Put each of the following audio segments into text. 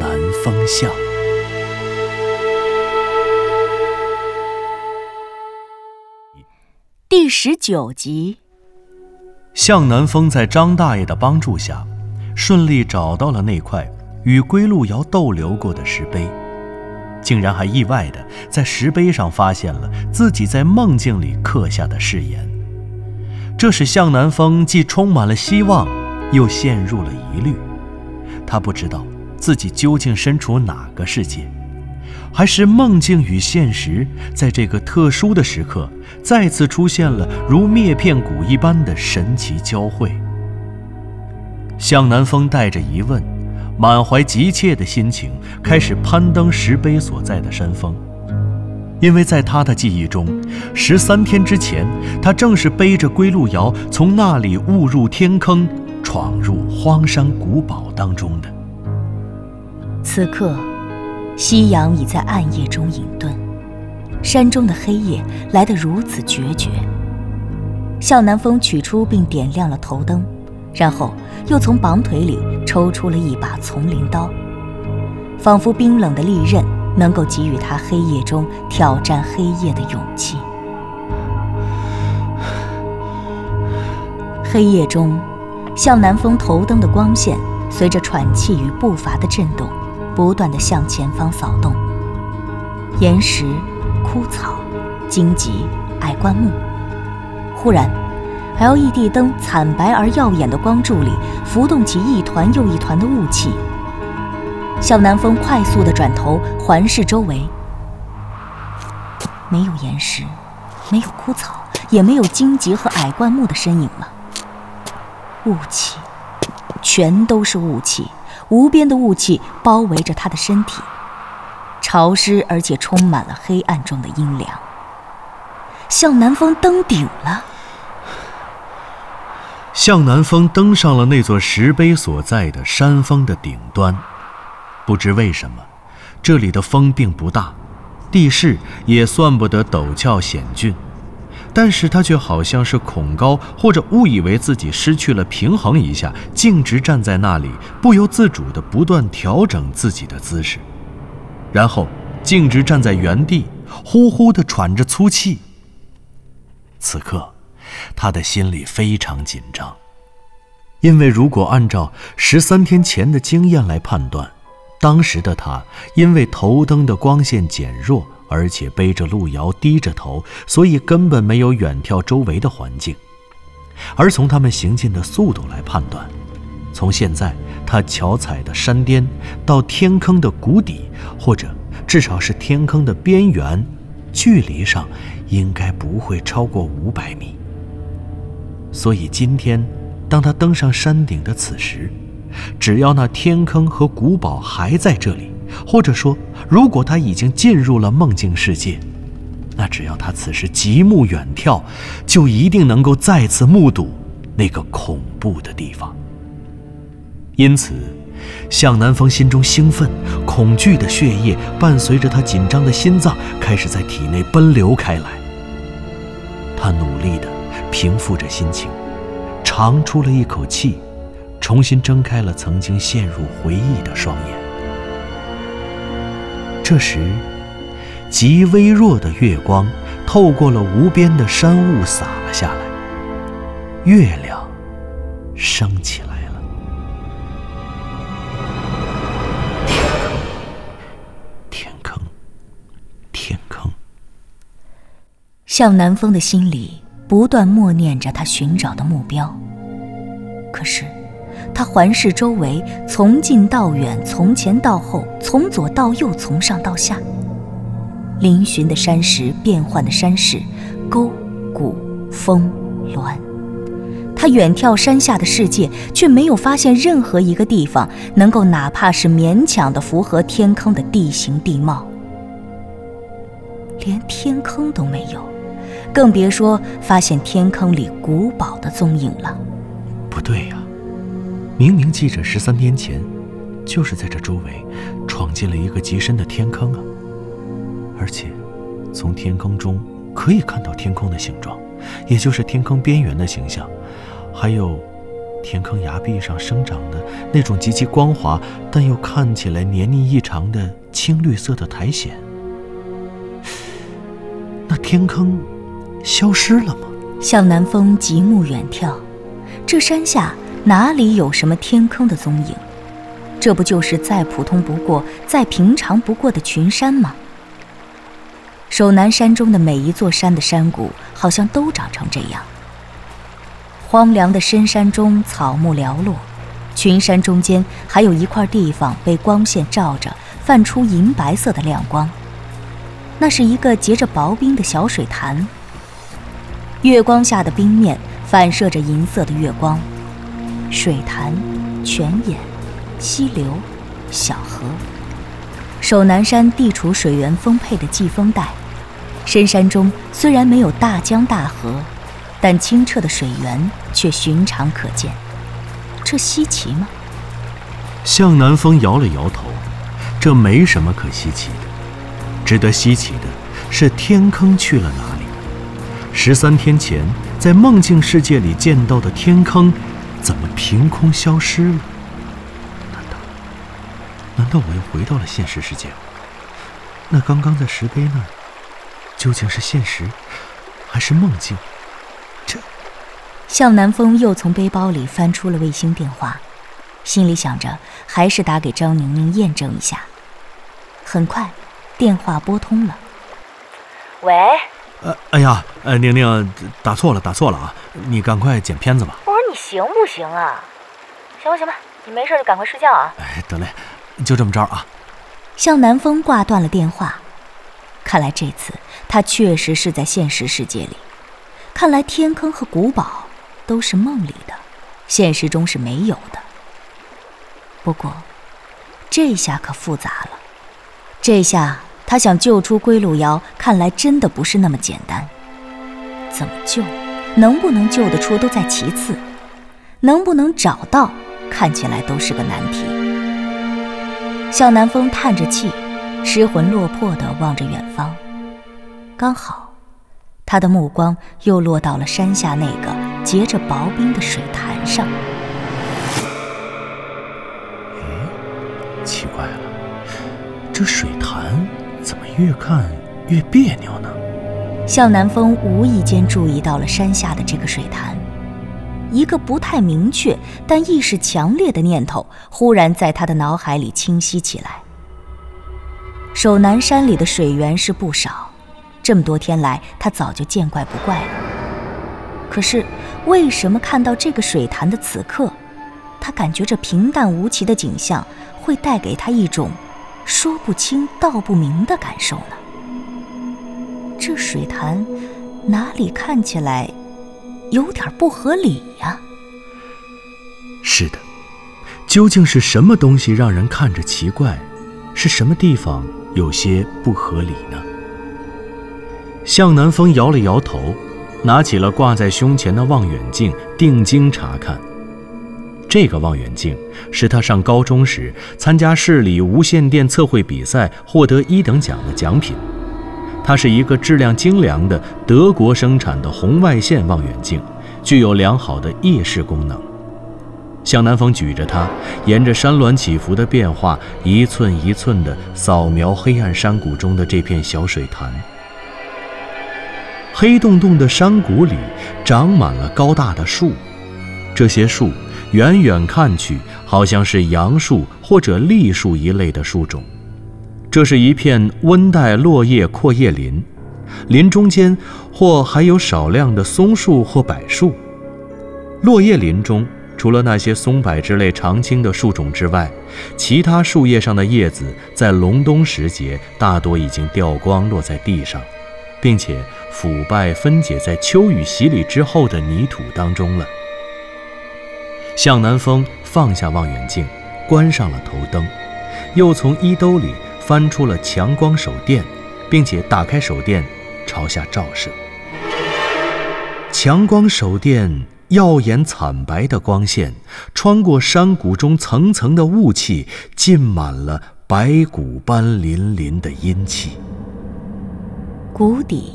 南风向》第十九集。向南风在张大爷的帮助下，顺利找到了那块与归路遥逗留过的石碑，竟然还意外的在石碑上发现了自己在梦境里刻下的誓言。这使向南风既充满了希望，又陷入了疑虑。他不知道自己究竟身处哪个世界，还是梦境与现实在这个特殊的时刻再次出现了如灭片谷一般的神奇交汇。向南风带着疑问，满怀急切的心情开始攀登石碑所在的山峰。因为在他的记忆中，十三天之前，他正是背着归路遥从那里误入天坑，闯入荒山古堡当中的。此刻，夕阳已在暗夜中隐遁，山中的黑夜来得如此决绝。向南风取出并点亮了头灯，然后又从绑腿里抽出了一把丛林刀，仿佛冰冷的利刃。能够给予他黑夜中挑战黑夜的勇气。黑夜中，向南风头灯的光线随着喘气与步伐的震动，不断的向前方扫动。岩石、枯草、荆棘、矮灌木。忽然，LED 灯惨白而耀眼的光柱里浮动起一团又一团的雾气。向南风快速的转头环视周围，没有岩石，没有枯草，也没有荆棘和矮灌木的身影了。雾气，全都是雾气，无边的雾气包围着他的身体，潮湿而且充满了黑暗中的阴凉。向南风登顶了。向南风登上了那座石碑所在的山峰的顶端。不知为什么，这里的风并不大，地势也算不得陡峭险峻，但是他却好像是恐高或者误以为自己失去了平衡一下，径直站在那里，不由自主地不断调整自己的姿势，然后径直站在原地，呼呼地喘着粗气。此刻，他的心里非常紧张，因为如果按照十三天前的经验来判断。当时的他，因为头灯的光线减弱，而且背着路遥低着头，所以根本没有远眺周围的环境。而从他们行进的速度来判断，从现在他脚踩的山巅到天坑的谷底，或者至少是天坑的边缘，距离上应该不会超过五百米。所以今天，当他登上山顶的此时，只要那天坑和古堡还在这里，或者说，如果他已经进入了梦境世界，那只要他此时极目远眺，就一定能够再次目睹那个恐怖的地方。因此，向南风心中兴奋，恐惧的血液伴随着他紧张的心脏开始在体内奔流开来。他努力地平复着心情，长出了一口气。重新睁开了曾经陷入回忆的双眼。这时，极微弱的月光透过了无边的山雾洒了下来，月亮升起来了。天坑，天坑。天坑向南风的心里不断默念着他寻找的目标，可是。他环视周围，从近到远，从前到后，从左到右，从上到下。嶙峋的山石，变幻的山势，沟、谷、峰、峦，他远眺山下的世界，却没有发现任何一个地方能够哪怕是勉强的符合天坑的地形地貌，连天坑都没有，更别说发现天坑里古堡的踪影了。不对呀，明明记着十三天前，就是在这周围闯进了一个极深的天坑啊，而且从天坑中可以看到天空的形状，也就是天坑边缘的形象。还有，天坑崖壁上生长的那种极其光滑但又看起来黏腻异常的青绿色的苔藓。那天坑消失了吗？向南风极目远眺，这山下哪里有什么天坑的踪影？这不就是再普通不过、再平常不过的群山吗？守南山中的每一座山的山谷，好像都长成这样。荒凉的深山中，草木寥落，群山中间还有一块地方被光线照着，泛出银白色的亮光。那是一个结着薄冰的小水潭。月光下的冰面反射着银色的月光，水潭、泉眼、溪流、小河。守南山地处水源丰沛的季风带，深山中虽然没有大江大河。但清澈的水源却寻常可见，这稀奇吗？向南风摇了摇头，这没什么可稀奇的。值得稀奇的是天坑去了哪里？十三天前在梦境世界里见到的天坑，怎么凭空消失了？难道，难道我又回到了现实世界？那刚刚在石碑那儿，究竟是现实，还是梦境？这向南风又从背包里翻出了卫星电话，心里想着还是打给张宁宁验证一下。很快，电话拨通了。喂。呃，哎呀，呃，宁宁，打错了，打错了啊！你赶快剪片子吧。行不行啊？行吧，行吧，你没事就赶快睡觉啊。哎，得嘞，就这么着啊。向南风挂断了电话，看来这次他确实是在现实世界里。看来天坑和古堡。都是梦里的，现实中是没有的。不过，这下可复杂了。这下他想救出归路遥，看来真的不是那么简单。怎么救？能不能救得出都在其次，能不能找到，看起来都是个难题。向南风叹着气，失魂落魄地望着远方。刚好，他的目光又落到了山下那个。结着薄冰的水潭上，哎，奇怪了，这水潭怎么越看越别扭呢？向南风无意间注意到了山下的这个水潭，一个不太明确但意识强烈的念头忽然在他的脑海里清晰起来。守南山里的水源是不少，这么多天来他早就见怪不怪了。可是。为什么看到这个水潭的此刻，他感觉这平淡无奇的景象会带给他一种说不清道不明的感受呢？这水潭哪里看起来有点不合理呀？是的，究竟是什么东西让人看着奇怪？是什么地方有些不合理呢？向南风摇了摇头。拿起了挂在胸前的望远镜，定睛查看。这个望远镜是他上高中时参加市里无线电测绘比赛获得一等奖的奖品。它是一个质量精良的德国生产的红外线望远镜，具有良好的夜视功能。向南方举着它，沿着山峦起伏的变化，一寸一寸地扫描黑暗山谷中的这片小水潭。黑洞洞的山谷里长满了高大的树，这些树远远看去好像是杨树或者栗树一类的树种。这是一片温带落叶阔叶林，林中间或还有少量的松树或柏树。落叶林中除了那些松柏之类常青的树种之外，其他树叶上的叶子在隆冬时节大多已经掉光，落在地上。并且腐败分解在秋雨洗礼之后的泥土当中了。向南风放下望远镜，关上了头灯，又从衣兜里翻出了强光手电，并且打开手电，朝下照射。强光手电耀眼惨白的光线，穿过山谷中层层的雾气，浸满了白骨般粼粼的阴气。谷底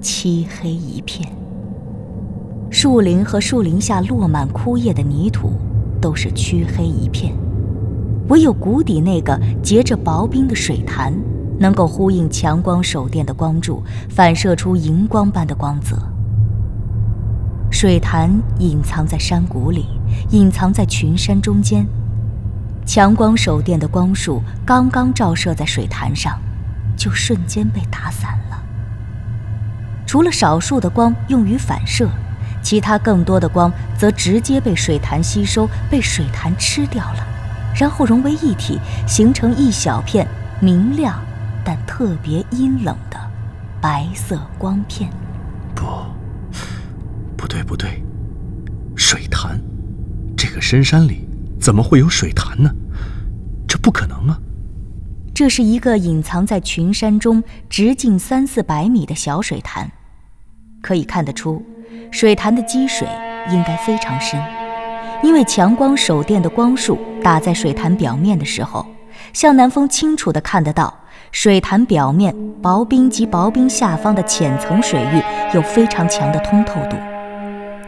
漆黑一片，树林和树林下落满枯叶的泥土都是黢黑一片，唯有谷底那个结着薄冰的水潭，能够呼应强光手电的光柱，反射出荧光般的光泽。水潭隐藏在山谷里，隐藏在群山中间。强光手电的光束刚刚照射在水潭上，就瞬间被打散了。除了少数的光用于反射，其他更多的光则直接被水潭吸收，被水潭吃掉了，然后融为一体，形成一小片明亮但特别阴冷的白色光片。不不对，不对，水潭，这个深山里怎么会有水潭呢？这不可能啊！这是一个隐藏在群山中、直径三四百米的小水潭，可以看得出，水潭的积水应该非常深，因为强光手电的光束打在水潭表面的时候，向南风清楚地看得到，水潭表面薄冰及薄冰下方的浅层水域有非常强的通透度。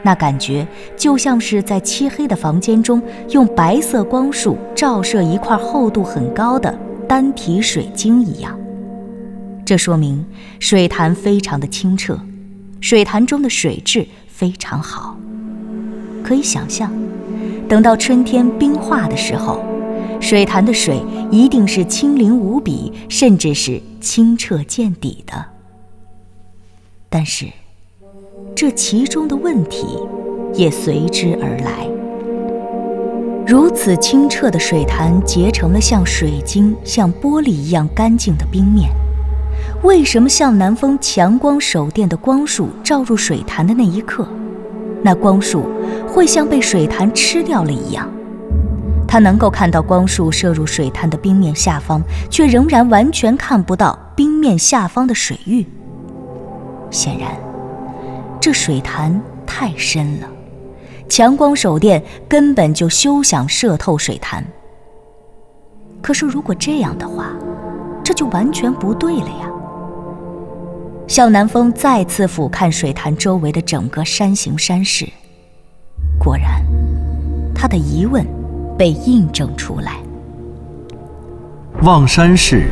那感觉就像是在漆黑的房间中，用白色光束照射一块厚度很高的单体水晶一样。这说明水潭非常的清澈，水潭中的水质非常好。可以想象，等到春天冰化的时候，水潭的水一定是清灵无比，甚至是清澈见底的。但是。这其中的问题也随之而来。如此清澈的水潭结成了像水晶、像玻璃一样干净的冰面，为什么向南风强光手电的光束照入水潭的那一刻，那光束会像被水潭吃掉了一样？他能够看到光束射入水潭的冰面下方，却仍然完全看不到冰面下方的水域。显然。这水潭太深了，强光手电根本就休想射透水潭。可是如果这样的话，这就完全不对了呀！向南风再次俯瞰水潭周围的整个山形山势，果然，他的疑问被印证出来。望山市，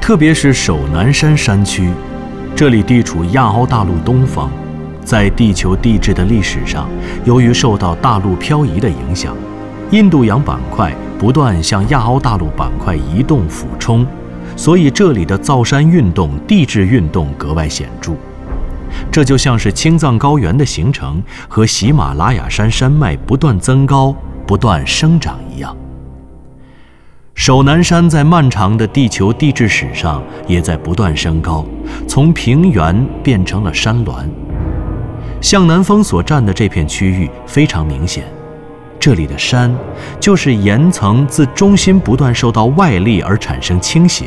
特别是首南山山区，这里地处亚欧大陆东方。在地球地质的历史上，由于受到大陆漂移的影响，印度洋板块不断向亚欧大陆板块移动俯冲，所以这里的造山运动、地质运动格外显著。这就像是青藏高原的形成和喜马拉雅山山脉不断增高、不断生长一样。首南山在漫长的地球地质史上也在不断升高，从平原变成了山峦。向南峰所占的这片区域非常明显，这里的山就是岩层自中心不断受到外力而产生倾斜，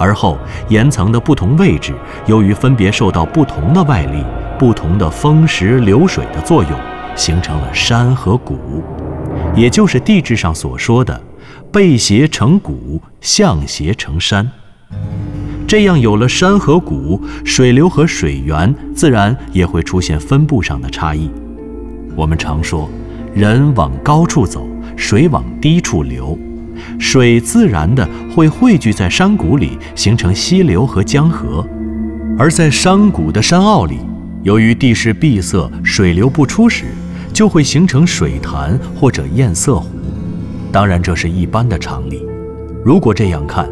而后岩层的不同位置由于分别受到不同的外力、不同的风蚀流水的作用，形成了山和谷，也就是地质上所说的背斜成谷，向斜成山。这样有了山和谷，水流和水源自然也会出现分布上的差异。我们常说，人往高处走，水往低处流，水自然的会汇聚在山谷里，形成溪流和江河；而在山谷的山坳里，由于地势闭塞，水流不出时，就会形成水潭或者堰塞湖。当然，这是一般的常理。如果这样看，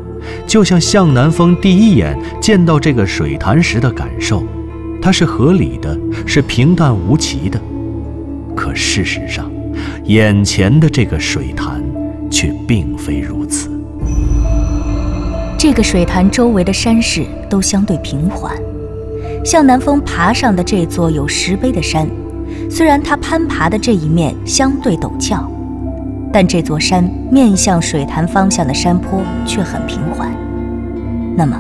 就像向南风第一眼见到这个水潭时的感受，它是合理的，是平淡无奇的。可事实上，眼前的这个水潭却并非如此。这个水潭周围的山势都相对平缓，向南峰爬上的这座有石碑的山，虽然它攀爬的这一面相对陡峭，但这座山面向水潭方向的山坡却很平缓。那么，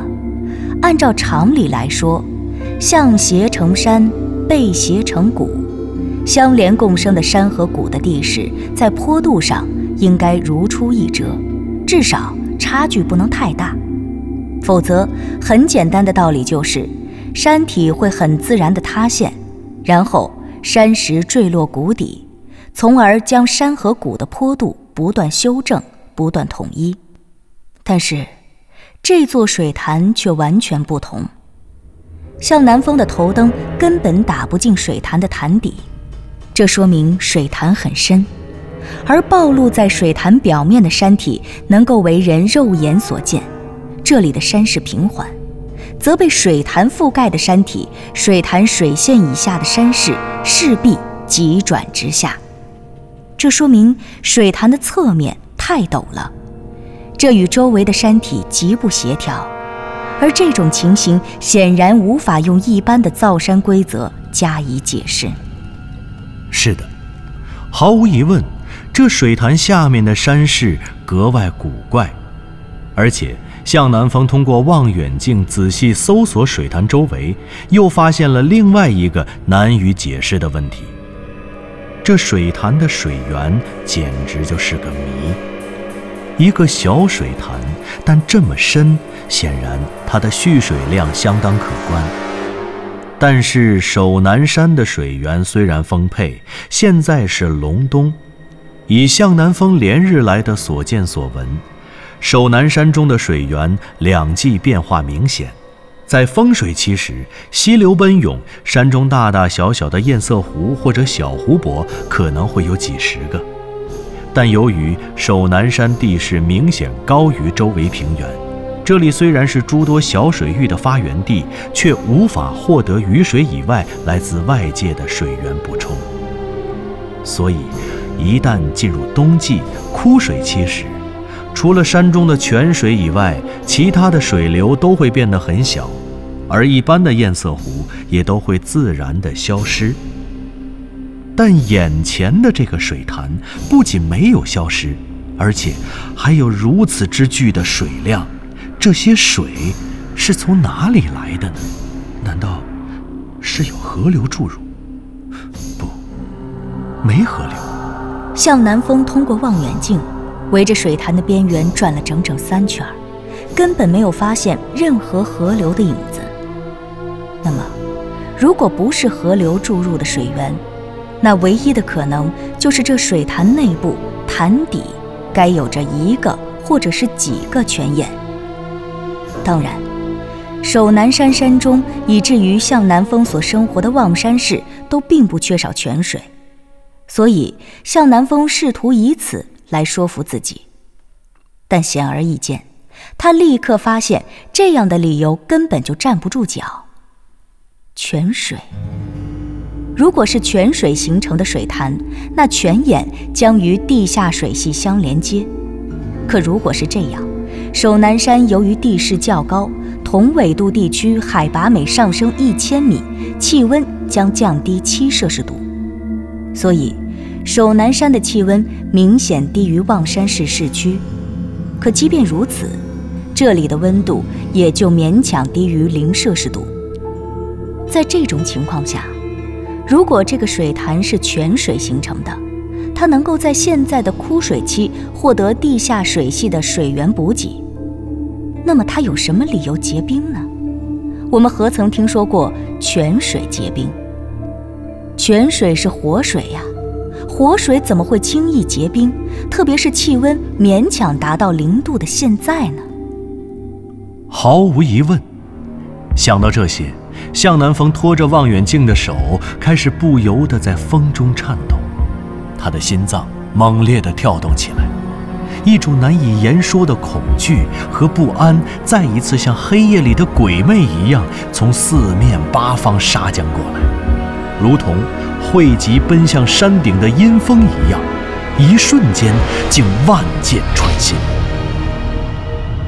按照常理来说，向斜成山，背斜成谷，相连共生的山和谷的地势在坡度上应该如出一辙，至少差距不能太大。否则，很简单的道理就是，山体会很自然地塌陷，然后山石坠落谷底，从而将山和谷的坡度不断修正、不断统一。但是，这座水潭却完全不同。向南风的头灯根本打不进水潭的潭底，这说明水潭很深，而暴露在水潭表面的山体能够为人肉眼所见。这里的山势平缓，则被水潭覆盖的山体，水潭水线以下的山势势必急转直下。这说明水潭的侧面太陡了，这与周围的山体极不协调。而这种情形显然无法用一般的造山规则加以解释。是的，毫无疑问，这水潭下面的山势格外古怪，而且。向南方通过望远镜仔细搜索水潭周围，又发现了另外一个难以解释的问题：这水潭的水源简直就是个谜。一个小水潭，但这么深，显然它的蓄水量相当可观。但是守南山的水源虽然丰沛，现在是隆冬，以向南风连日来的所见所闻。守南山中的水源两季变化明显，在丰水期时，溪流奔涌，山中大大小小的堰塞湖或者小湖泊可能会有几十个。但由于守南山地势明显高于周围平原，这里虽然是诸多小水域的发源地，却无法获得雨水以外来自外界的水源补充。所以，一旦进入冬季枯水期时，除了山中的泉水以外，其他的水流都会变得很小，而一般的堰塞湖也都会自然的消失。但眼前的这个水潭不仅没有消失，而且还有如此之巨的水量，这些水是从哪里来的呢？难道是有河流注入？不，没河流。向南风通过望远镜。围着水潭的边缘转了整整三圈，根本没有发现任何河流的影子。那么，如果不是河流注入的水源，那唯一的可能就是这水潭内部潭底该有着一个或者是几个泉眼。当然，守南山山中以至于向南风所生活的望山市都并不缺少泉水，所以向南风试图以此。来说服自己，但显而易见，他立刻发现这样的理由根本就站不住脚。泉水，如果是泉水形成的水潭，那泉眼将与地下水系相连接。可如果是这样，首南山由于地势较高，同纬度地区海拔每上升一千米，气温将降低七摄氏度，所以。守南山的气温明显低于望山市市区，可即便如此，这里的温度也就勉强低于零摄氏度。在这种情况下，如果这个水潭是泉水形成的，它能够在现在的枯水期获得地下水系的水源补给，那么它有什么理由结冰呢？我们何曾听说过泉水结冰？泉水是活水呀。活水怎么会轻易结冰？特别是气温勉强达到零度的现在呢？毫无疑问，想到这些，向南风拖着望远镜的手开始不由得在风中颤抖，他的心脏猛烈地跳动起来，一种难以言说的恐惧和不安再一次像黑夜里的鬼魅一样从四面八方杀将过来，如同。汇集奔向山顶的阴风一样，一瞬间竟万箭穿心。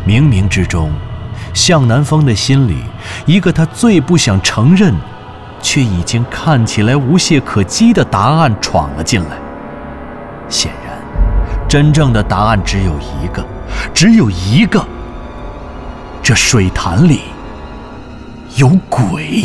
冥冥之中，向南风的心里，一个他最不想承认，却已经看起来无懈可击的答案闯了进来。显然，真正的答案只有一个，只有一个。这水潭里有鬼。